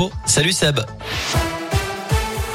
Oh, salut Seb.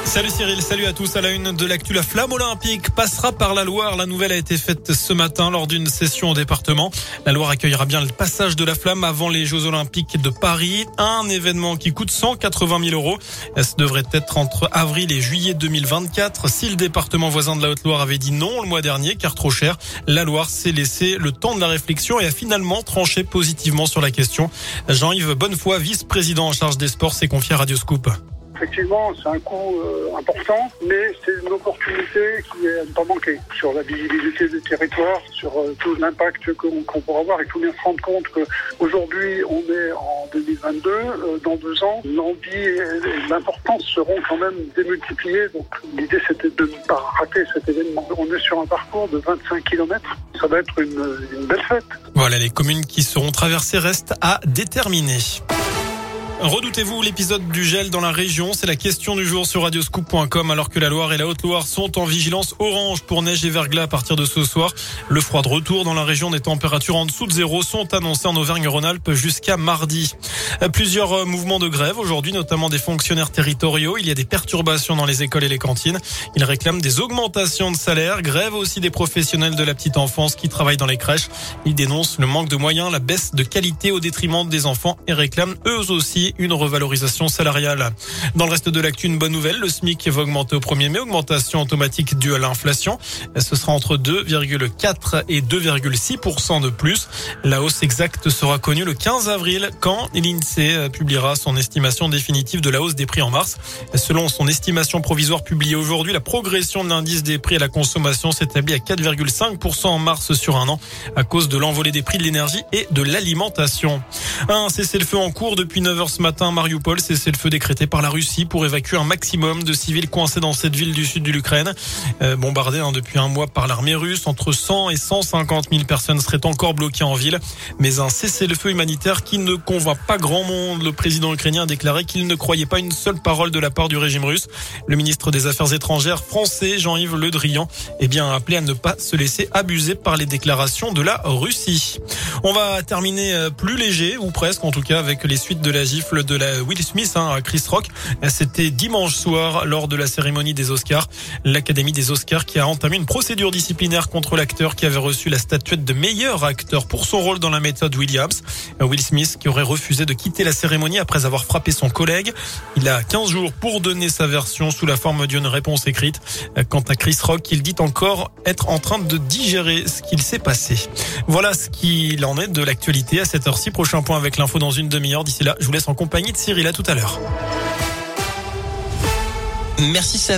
Salut Cyril, salut à tous. À la une de l'actu, la flamme olympique passera par la Loire. La nouvelle a été faite ce matin lors d'une session au département. La Loire accueillera bien le passage de la flamme avant les Jeux olympiques de Paris. Un événement qui coûte 180 000 euros. Ce devrait être entre avril et juillet 2024. Si le département voisin de la Haute-Loire avait dit non le mois dernier, car trop cher, la Loire s'est laissé le temps de la réflexion et a finalement tranché positivement sur la question. Jean-Yves Bonnefoy, vice-président en charge des sports, s'est confié à Radio Scoop. Effectivement, c'est un coût euh, important, mais c'est une opportunité qui est à ne pas manquer sur la visibilité du territoire, sur euh, tout l'impact qu'on pourra avoir. Il faut bien se rendre compte qu'aujourd'hui, on est en 2022, euh, dans deux ans, l'envie et, l'importance seront quand même démultipliées. Donc l'idée, c'était de ne pas rater cet événement. On est sur un parcours de 25 km. Ça va être une, une belle fête. Voilà, les communes qui seront traversées restent à déterminer. Redoutez-vous l'épisode du gel dans la région C'est la question du jour sur radioscoop.com alors que la Loire et la Haute-Loire sont en vigilance orange pour neige et verglas à partir de ce soir. Le froid de retour dans la région des températures en dessous de zéro sont annoncées en Auvergne-Rhône-Alpes jusqu'à mardi. Plusieurs euh, mouvements de grève aujourd'hui, notamment des fonctionnaires territoriaux. Il y a des perturbations dans les écoles et les cantines. Ils réclament des augmentations de salaire. Grève aussi des professionnels de la petite enfance qui travaillent dans les crèches. Ils dénoncent le manque de moyens, la baisse de qualité au détriment des enfants et réclament eux aussi une revalorisation salariale. Dans le reste de l'actu, une bonne nouvelle, le SMIC va augmenter au 1er mai, augmentation automatique due à l'inflation. Ce sera entre 2,4 et 2,6% de plus. La hausse exacte sera connue le 15 avril quand l'INSEE publiera son estimation définitive de la hausse des prix en mars. Selon son estimation provisoire publiée aujourd'hui, la progression de l'indice des prix à la consommation s'établit à 4,5% en mars sur un an à cause de l'envolée des prix de l'énergie et de l'alimentation. Un cessez-le-feu en cours depuis 9h ce matin Mariupol, cessez-le-feu décrété par la Russie pour évacuer un maximum de civils coincés dans cette ville du sud de l'Ukraine. Euh, bombardée hein, depuis un mois par l'armée russe, entre 100 et 150 000 personnes seraient encore bloquées en ville. Mais un cessez-le-feu humanitaire qui ne convoit pas grand monde. Le président ukrainien a déclaré qu'il ne croyait pas une seule parole de la part du régime russe. Le ministre des Affaires étrangères français, Jean-Yves Le Drian, est bien appelé à ne pas se laisser abuser par les déclarations de la Russie. On va terminer euh, plus léger, ou presque en tout cas, avec les suites de la gifle de la Will Smith hein, à Chris Rock. C'était dimanche soir lors de la cérémonie des Oscars. L'Académie des Oscars qui a entamé une procédure disciplinaire contre l'acteur qui avait reçu la statuette de meilleur acteur pour son rôle dans la méthode Williams. Will Smith qui aurait refusé de quitter la cérémonie après avoir frappé son collègue. Il a 15 jours pour donner sa version sous la forme d'une réponse écrite. Quant à Chris Rock, il dit encore être en train de digérer ce qu'il s'est passé. Voilà ce qu'il en est de l'actualité à cette heure-ci. Prochain point avec l'info dans une demi-heure. D'ici là, je vous laisse en compagnie de Cyril. À tout à l'heure. Merci Seb.